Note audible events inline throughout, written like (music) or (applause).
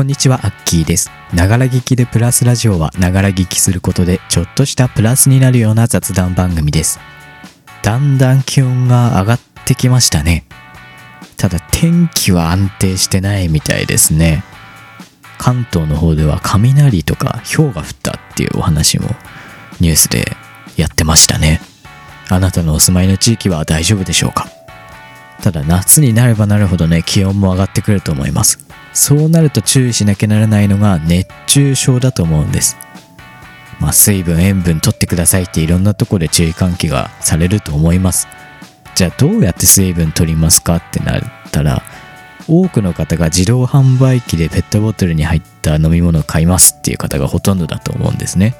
こんにちは、アッキーです。ながら聞きでプラスラジオは、ながら聞きすることで、ちょっとしたプラスになるような雑談番組です。だんだん気温が上がってきましたね。ただ、天気は安定してないみたいですね。関東の方では雷とか氷が降ったっていうお話もニュースでやってましたね。あなたのお住まいの地域は大丈夫でしょうか？ただ夏になればなるほどね気温も上がってくると思いますそうなると注意しなきゃならないのが熱中症だと思うんです。まあ水分塩分取ってくださいっていろんなとこで注意喚起がされると思います。じゃあどうやって水分取りますかってなったら多くの方が自動販売機でペットボトルに入った飲み物を買いますっていう方がほとんどだと思うんですね。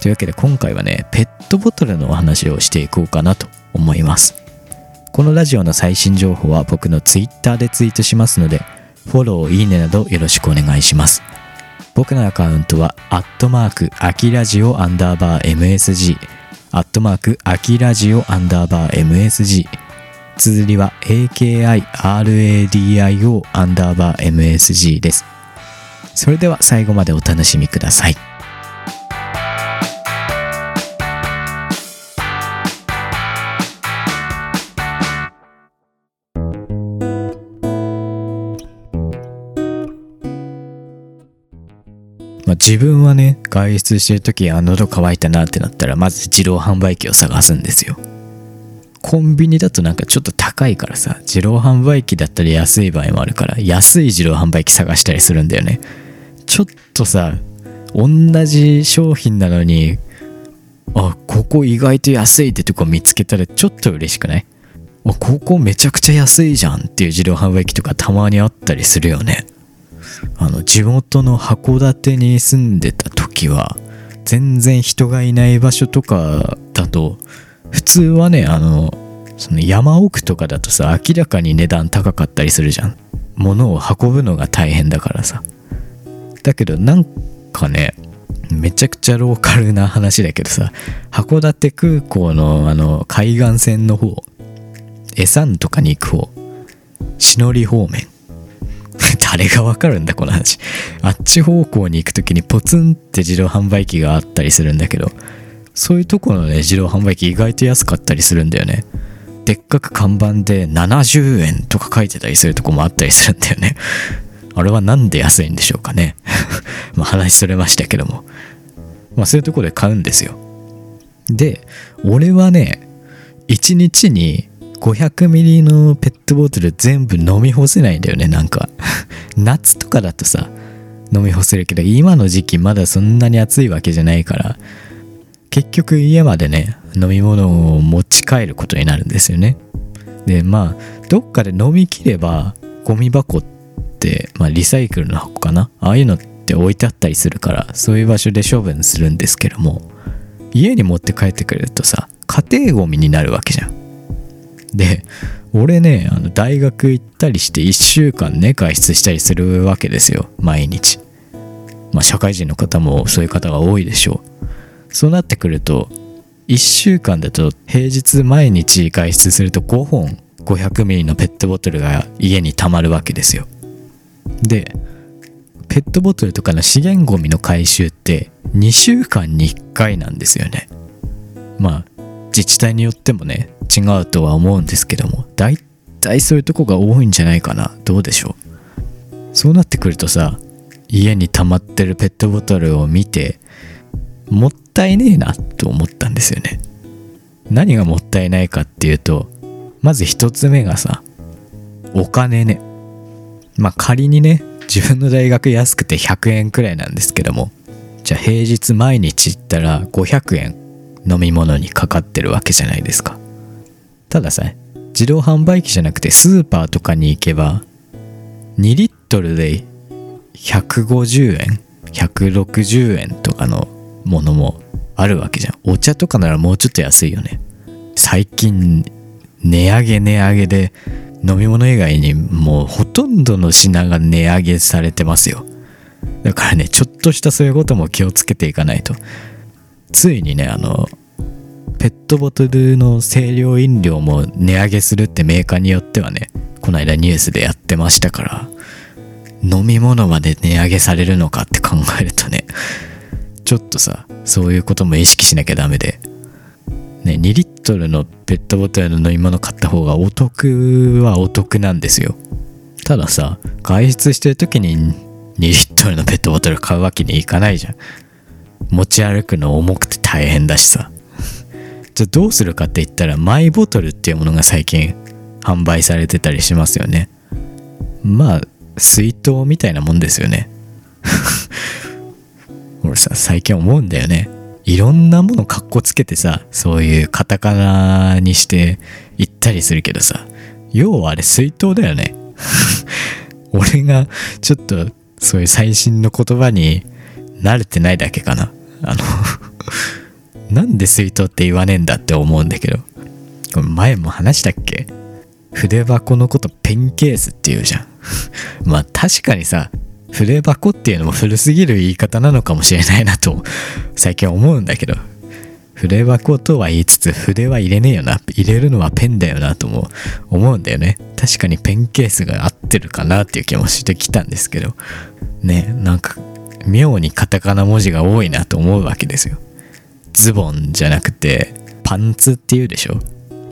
というわけで今回はねペットボトルのお話をしていこうかなと思います。このラジオの最新情報は僕の Twitter でツイートしますのでフォロー、いいねなどよろしくお願いします。僕のアカウントはアットマークアキラジオアンダーバー MSG アットマークアキラジオアンダーバー MSG 綴りは AKIRADIO アンダーバー MSG です。それでは最後までお楽しみください。まあ、自分はね外出してる時あ喉乾いたなってなったらまず自動販売機を探すんですよ。コンビニだとなんかちょっと高いからさ自動販売機だったり安い場合もあるから安い自動販売機探したりするんだよね。ちょっとさ同じ商品なのにあここ意外と安いってとこ見つけたらちょっと嬉しくない？あここめちゃくちゃ安いじゃんっていう自動販売機とかたまにあったりするよね。あの地元の函館に住んでた時は全然人がいない場所とかだと普通はねあのその山奥とかだとさ明らかに値段高かったりするじゃん。物を運ぶのが大変だからさ。だけどなんかねめちゃくちゃローカルな話だけどさ函館空港のあの海岸線の方エサンとかに行く方篠り方面誰がわかるんだこの話。あっち方向に行く時にポツンって自動販売機があったりするんだけどそういうところのね自動販売機意外と安かったりするんだよね。でっかく看板で70円とか書いてたりするとこもあったりするんだよね。あれはなんで安いんでしょうかね。(laughs) まあ話それましたけども。まあそういうとこで買うんですよ。で俺はね1日に500ミリのペットボトル全部飲み干せないんだよねなんか。(laughs) 夏とかだとさ飲み干せるけど今の時期まだそんなに暑いわけじゃないから。結局家までね飲み物を持ち帰ることになるんですよね。でまあどっかで飲みきればゴミ箱って、まあ、リサイクルの箱かな？ああいうのって置いてあったりするからそういう場所で処分するんですけども家に持って帰ってくれるとさ家庭ゴミになるわけじゃん。で俺ねあの大学行ったりして1週間ね外出したりするわけですよ。毎日。まあ社会人の方もそういう方が多いでしょう。そうなってくると1週間だと平日毎日外出すると5本500ミリのペットボトルが家に溜まるわけですよ。でペットボトルとかの資源ゴミの回収って2週間に1回なんですよね。まあ自治体によってもね違うとは思うんですけども大体そういうとこが多いんじゃないかな。どうでしょう。そうなってくるとさ家に溜まってるペットボトルを見てもったいねえなと思ったんですよね。何がもったいないかっていうとまず一つ目がさお金ね。まあ仮にね自分の大学安くて100円くらいなんですけどもじゃあ平日毎日行ったら500円飲み物にかかってるわけじゃないですか。たださ自動販売機じゃなくてスーパーとかに行けば2リットルで150円160円とかのものもあるわけじゃん。お茶とかならもうちょっと安いよね。最近値上げ値上げで飲み物以外にもうほとんどの品が値上げされてますよ。だからねちょっとしたそういうことも気をつけていかないと。ついにねあのペットボトルの清涼飲料も値上げするってメーカーによってはねこの間ニュースでやってましたから飲み物まで値上げされるのかって考えるとねちょっとさそういうことも意識しなきゃダメでね2リットルのペットボトルの飲み物買った方がお得はお得なんですよ。たださ外出してる時に2リットルのペットボトル買うわけにいかないじゃん。持ち歩くの重くて大変だしさ。じゃあどうするかって言ったらマイボトルっていうものが最近販売されてたりしますよね。まあ水筒みたいなもんですよね。(laughs) 俺さ最近思うんだよね。いろんなものかっこつけてさそういうカタカナにして言ったりするけどさ要はあれ水筒だよね。(laughs) 俺がちょっとそういう最新の言葉に慣れてないだけかな。あのなんで水筒って言わねえんだって思うんだけど。前も話したっけ？筆箱のことペンケースって言うじゃん。(laughs) まあ確かにさ筆箱っていうのも古すぎる言い方なのかもしれないなと最近思うんだけど。筆箱とは言いつつ筆は入れねえよな。入れるのはペンだよなとも思うんだよね。確かにペンケースが合ってるかなっていう気もしてきたんですけど。ねなんか妙にカタカナ文字が多いなと思うわけですよ。ズボンじゃなくてパンツって言うでしょ？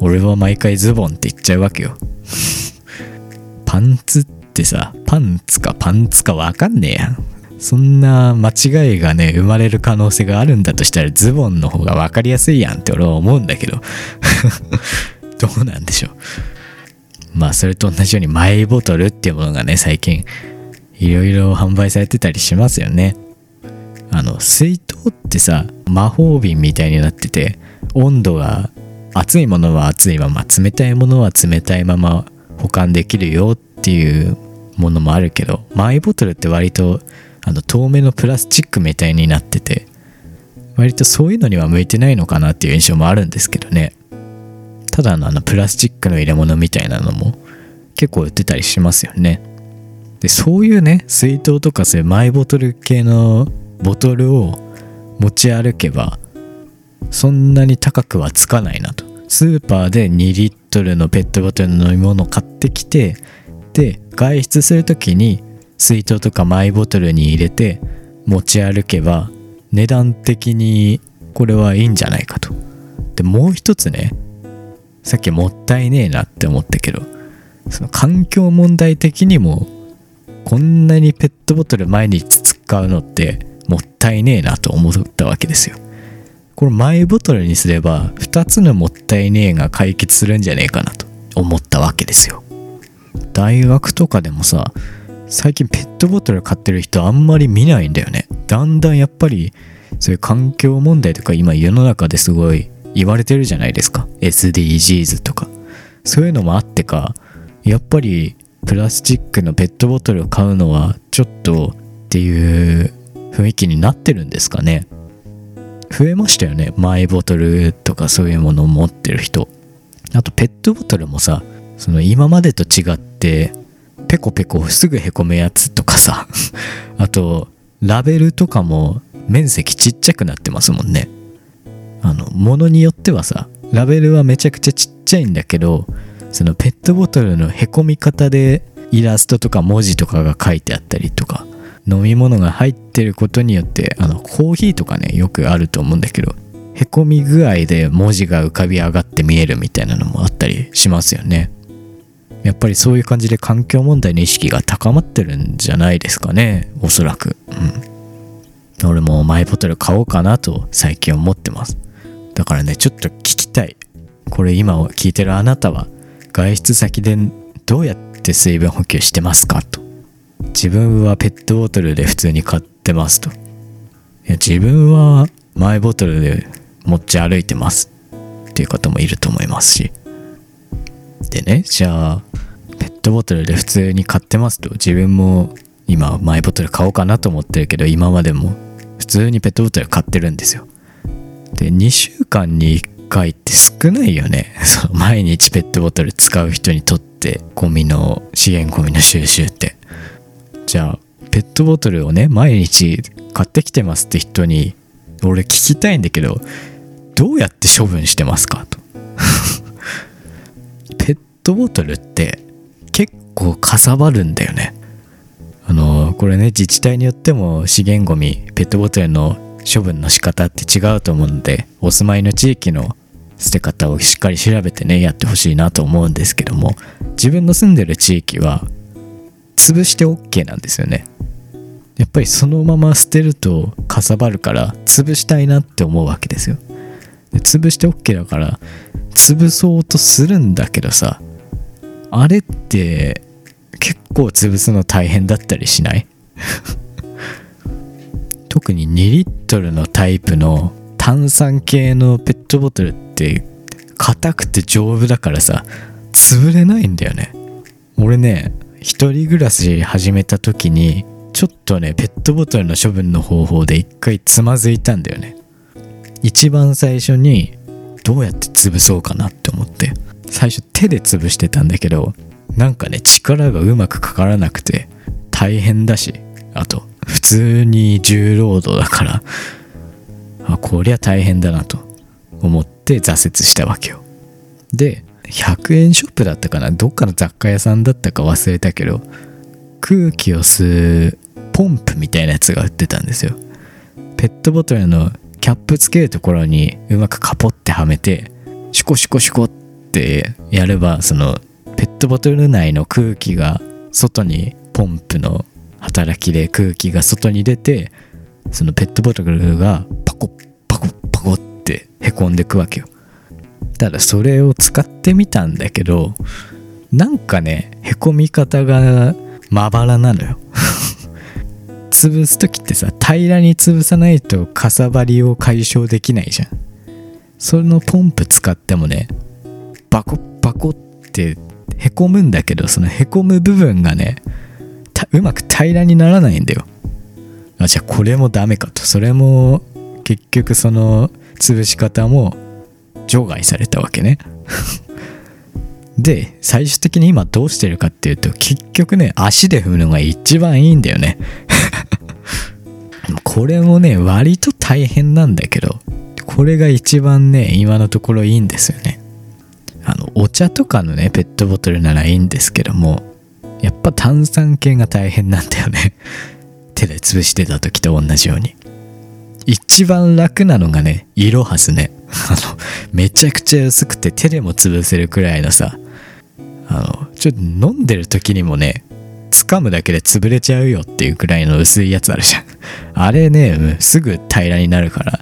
俺は毎回ズボンって言っちゃうわけよ。(laughs) パンツってさパンツかパンツかわかんねえやん。そんな間違いがね生まれる可能性があるんだとしたらズボンの方が分かりやすいやんって俺は思うんだけど。(laughs) どうなんでしょう？まあそれと同じようにマイボトルっていうものがね最近いろいろ販売されてたりしますよね。あの水筒ってさ魔法瓶みたいになってて温度が熱いものは熱いまま冷たいものは冷たいまま保管できるよっていうものもあるけどマイボトルって割とあの透明のプラスチックみたいになってて割とそういうのには向いてないのかなっていう印象もあるんですけどね。ただのあのプラスチックの入れ物みたいなのも結構売ってたりしますよね。でそういうね水筒とかそういうマイボトル系のボトルを持ち歩けばそんなに高くはつかないなと。スーパーで2リットルのペットボトルの飲み物を買ってきてで外出する時に水筒とかマイボトルに入れて持ち歩けば値段的にこれはいいんじゃないかと。でもう一つねさっきもったいねえなって思ったけどその環境問題的にもこんなにペットボトル毎日使うのってったいねえなと思ったわけですよ。これマイボトルにすれば2つのもったいねえが解決するんじゃねえかなと思ったわけですよ。大学とかでもさ最近ペットボトル買ってる人あんまり見ないんだよね。だんだんやっぱりそういう環境問題とか今世の中ですごい言われてるじゃないですか。SDGs とか。そういうのもあってかやっぱりプラスチックのペットボトルを買うのはちょっとっていう雰囲気になってるんですかね。増えましたよね。マイボトルとかそういうものを持ってる人。あとペットボトルもさその今までと違ってペコペコすぐへこむやつとかさ。(laughs) あとラベルとかも面積ちっちゃくなってますもんね。あの物によってはさラベルはめちゃくちゃちっちゃいんだけどそのペットボトルのへこみ方でイラストとか文字とかが書いてあったりとか飲み物が入ってることによってあのコーヒーとかねよくあると思うんだけどへこみ具合で文字が浮かび上がって見えるみたいなのもあったりしますよね。やっぱりそういう感じで環境問題の意識が高まってるんじゃないですかねおそらく。うん。俺もマイボトル買おうかなと最近思ってます。だからねちょっと聞きたい。これ今聞いてるあなたは外出先でどうやって水分補給してますかと。自分はペットボトルで普通に買ってますと。いや自分はマイボトルで持ち歩いてますっていう方もいると思いますし。でねじゃあペットボトルで普通に買ってますと。自分も今マイボトル買おうかなと思ってるけど今までも普通にペットボトル買ってるんですよ。で2週間に1回って少ないよね。そ (laughs) の毎日ペットボトル使う人にとってゴミの資源ゴミの収集って。じゃあペットボトルをね毎日買ってきてますって人に俺聞きたいんだけどどうやって処分してますか？と。(laughs) ペットボトルって結構かさばるんだよね。あのこれね自治体によっても資源ゴミペットボトルの処分の仕方って違うと思うのでお住まいの地域の捨て方をしっかり調べてねやってほしいなと思うんですけども自分の住んでる地域は潰して OK なんですよね。やっぱりそのまま捨てるとかさばるから潰したいなって思うわけですよ。で潰して OK だから潰そうとするんだけどさあれって結構潰すの大変だったりしない？(laughs) 特に2リットルのタイプの炭酸系のペットボトルって硬くて丈夫だからさ潰れないんだよね。俺ね一人暮らし始めた時にちょっとねペットボトルの処分の方法で一回つまずいたんだよね。一番最初にどうやって潰そうかなって思って最初手で潰してたんだけどなんかね力がうまくかからなくて大変だしあと普通に重労働だからあこりゃ大変だなと思って挫折したわけよ。で100円ショップだったかな？どっかの雑貨屋さんだったか忘れたけど空気を吸うポンプみたいなやつが売ってたんですよ。ペットボトルのキャップつけるところにうまくカポってはめてシコシコシコってやればそのペットボトル内の空気が外にポンプの働きで空気が外に出てそのペットボトルがパコッパコッパコってへこんでくわけよ。ただそれを使ってみたんだけどなんかねへこみ方がまばらなのよ。(laughs) 潰す時ってさ平らに潰さないとかさばりを解消できないじゃん。そのポンプ使ってもねバコッバコってへこむんだけどそのへこむ部分がねうまく平らにならないんだよ。あじゃあこれもダメかと。それも結局その潰し方も除外されたわけね。(laughs) で最終的に今どうしてるかっていうと結局ね足で踏むのが一番いいんだよね。(laughs) これもね割と大変なんだけどこれが一番ね今のところいいんですよね。あのお茶とかのねペットボトルならいいんですけどもやっぱ炭酸系が大変なんだよね。手で潰してた時と同じように。一番楽なのがね色はすね。あのめちゃくちゃ薄くて手でも潰せるくらいのさ。あのちょっと飲んでる時にもね掴むだけで潰れちゃうよっていうくらいの薄いやつあるじゃん。あれねすぐ平らになるから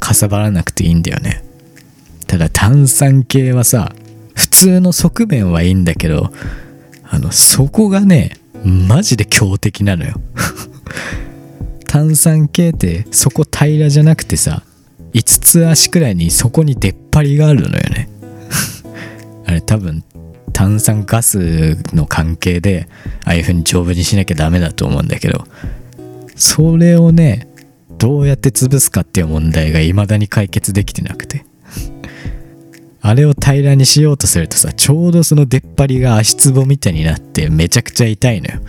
かさばらなくていいんだよね。ただ炭酸系はさ普通の側面はいいんだけどあの底がねマジで強敵なのよ。炭酸系って底平らじゃなくてさ5つ足くらいに底に出っ張りがあるのよね。(laughs) あれ多分炭酸ガスの関係でああいう風に丈夫にしなきゃダメだと思うんだけどそれをねどうやって潰すかっていう問題が未だに解決できてなくて。(laughs) あれを平らにしようとするとさちょうどその出っ張りが足つぼみたいになってめちゃくちゃ痛いのよ。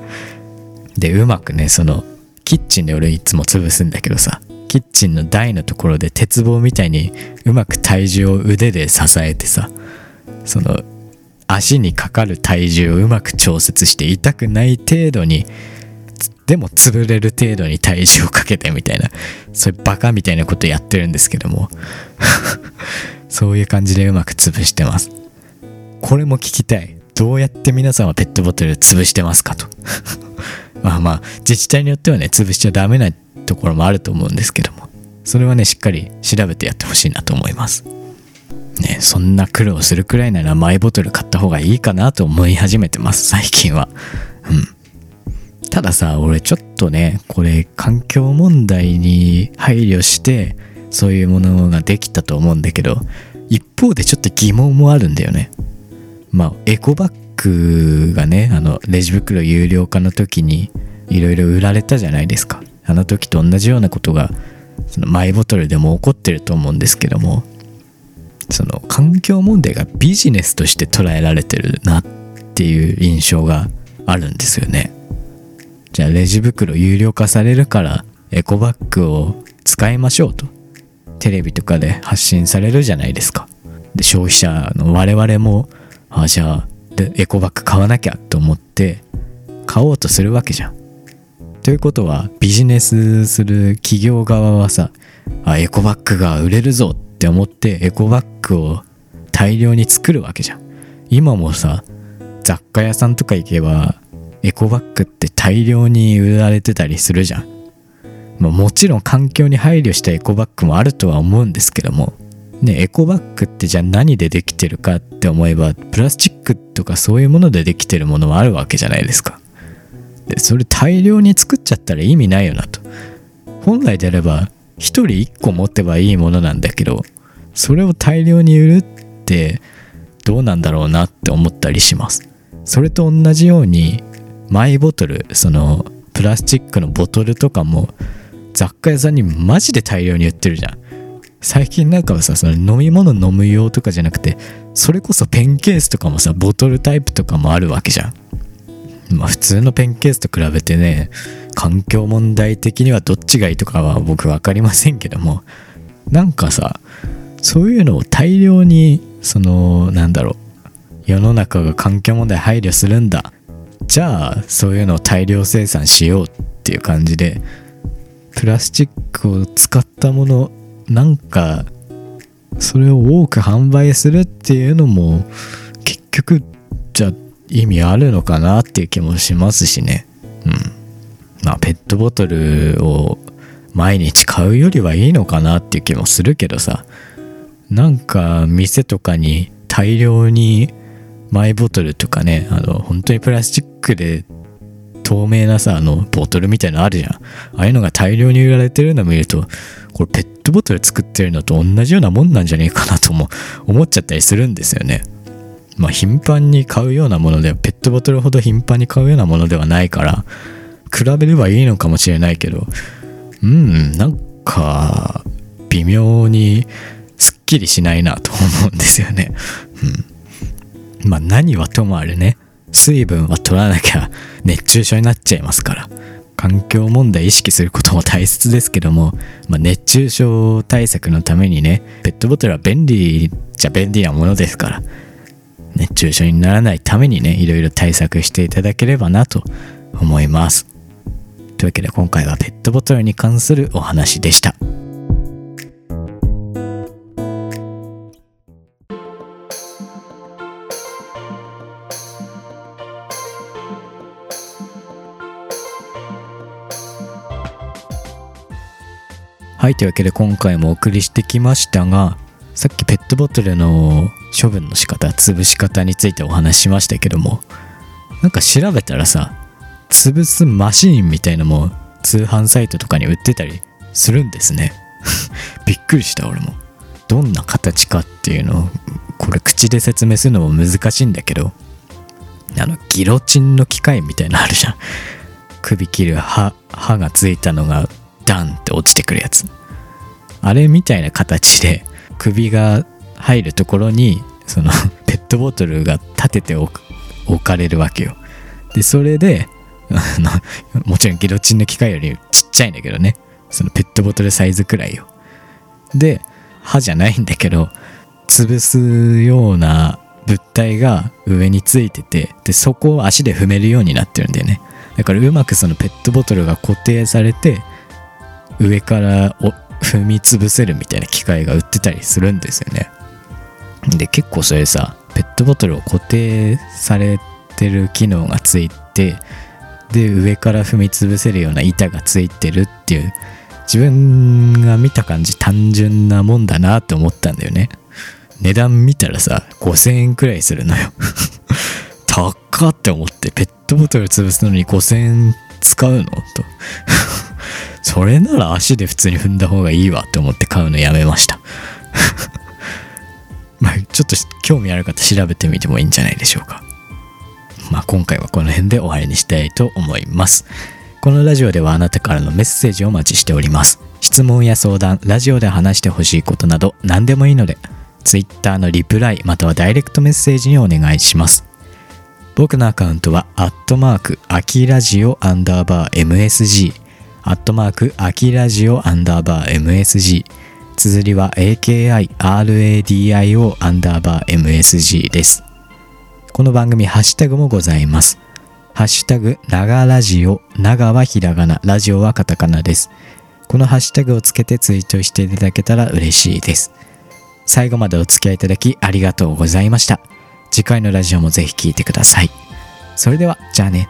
(laughs) でうまくねそのキッチンで俺いつも潰すんだけどさキッチンの台のところで鉄棒みたいにうまく体重を腕で支えてさその足にかかる体重をうまく調節して痛くない程度にでも潰れる程度に体重をかけてみたいなそういうバカみたいなことやってるんですけども (laughs) そういう感じでうまく潰してます。これも聞きたい。どうやって皆さんはペットボトル潰してますかと。まあまあ自治体によってはね潰しちゃダメなところもあると思うんですけども。それはねしっかり調べてやってほしいなと思います。ねそんな苦労するくらいならマイボトル買った方がいいかなと思い始めてます最近は。うん。たださ俺ちょっとねこれ環境問題に配慮してそういうものができたと思うんだけど一方でちょっと疑問もあるんだよね。まあエコバッグがねあのレジ袋有料化の時にいろいろ売られたじゃないですか。あの時と同じようなことがそのマイボトルでも起こってると思うんですけどもその環境問題がビジネスとして捉えられてるなっていう印象があるんですよね。じゃあレジ袋有料化されるからエコバッグを使いましょうと。テレビとかで発信されるじゃないですか。で消費者の我々もあじゃあでエコバッグ買わなきゃと思って買おうとするわけじゃん。ということはビジネスする企業側はさあエコバッグが売れるぞって思ってエコバッグを大量に作るわけじゃん。今もさ雑貨屋さんとか行けばエコバッグって大量に売られてたりするじゃん。ま、もちろん環境に配慮したエコバッグもあるとは思うんですけどもねエコバッグってじゃあ何でできてるかって思えばプラスチックとかそういうものでできてるものもあるわけじゃないですか。でそれ大量に作っちゃったら意味ないよなと。本来であれば1人1個持てばいいものなんだけどそれを大量に売るってどうなんだろうなって思ったりします。それと同じようにマイボトルそのプラスチックのボトルとかも雑貨屋さんにマジで大量に売ってるじゃん最近なんかはさその飲み物飲む用とかじゃなくてそれこそペンケースとかもさボトルタイプとかもあるわけじゃん。まあ普通のペンケースと比べてね環境問題的にはどっちがいいとかは僕分かりませんけどもなんかさそういうのを大量にそのなんだろう世の中が環境問題配慮するんだ。じゃあそういうのを大量生産しようっていう感じでプラスチックを使ったものなんかそれを多く販売するっていうのも結局じゃ意味あるのかなっていう気もしますしね。うん。まあペットボトルを毎日買うよりはいいのかなっていう気もするけどさ。なんか店とかに大量にマイボトルとかねあの本当にプラスチックで透明なさあのボトルみたいなのあるじゃん。ああいうのが大量に売られてるのを見るとこれペットボトル作ってるのと同じようなもんなんじゃねえかなとも (laughs) 思っちゃったりするんですよね。まあ頻繁に買うようなものでペットボトルほど頻繁に買うようなものではないから比べればいいのかもしれないけどうんなんか微妙にすっきりしないなと思うんですよね。うん。まあ何はともあれね、水分は取らなきゃ熱中症になっちゃいますから。環境問題意識することも大切ですけども、まあ、熱中症対策のためにね、ペットボトルは便利じゃ便利なものですから、熱中症にならないためにね、いろいろ対策していただければなと思います。というわけで今回はペットボトルに関するお話でした。はい、というわけで今回もお送りしてきましたが、さっきペットボトルの処分の仕方、潰し方についてお話ししましたけども、なんか調べたらさ、潰すマシーンみたいのも通販サイトとかに売ってたりするんですね。(laughs) びっくりした俺も。どんな形かっていうのを、これ口で説明するのも難しいんだけど、あの、ギロチンの機械みたいなのあるじゃん。首切る刃、刃がついたのがダンって落ちてくるやつ。あれみたいな形で首が入るところにその (laughs) ペットボトルが立てて置かれるわけよ。でそれであのもちろんギロチンの機械よりちっちゃいんだけどね。そのペットボトルサイズくらいよ。で歯じゃないんだけど潰すような物体が上についててでそこを足で踏めるようになってるんだよね。だからうまくそのペットボトルが固定されて上から踏み潰せるみたいな機械が売ってたりするんですよね。で結構それさペットボトルを固定されてる機能がついてで上から踏み潰せるような板がついてるっていう自分が見た感じ単純なもんだなって思ったんだよね。値段見たらさ5000円くらいするのよ。(laughs) 高って思ってペットボトル潰すのに5000円使うのと。それなら足で普通に踏んだ方がいいわって思って買うのやめました。(laughs) まあちょっと興味ある方調べてみてもいいんじゃないでしょうか。まあ今回はこの辺で終わりにしたいと思います。このラジオではあなたからのメッセージをお待ちしております。質問や相談ラジオで話してほしいことなど何でもいいので Twitter のリプライまたはダイレクトメッセージにお願いします。僕のアカウントは、アットマーク、アキラジオアンダーバー MSG アットマーク、アキラジオアンダーバー MSG。綴りは AKIRADIO アンダーバー MSG です。この番組、ハッシュタグもございます。ハッシュタグ、長ラジオ、長はひらがな、ラジオはカタカナです。このハッシュタグをつけてツイートしていただけたら嬉しいです。最後までお付き合いいただきありがとうございました。次回のラジオもぜひ聴いてください。それでは、じゃあね。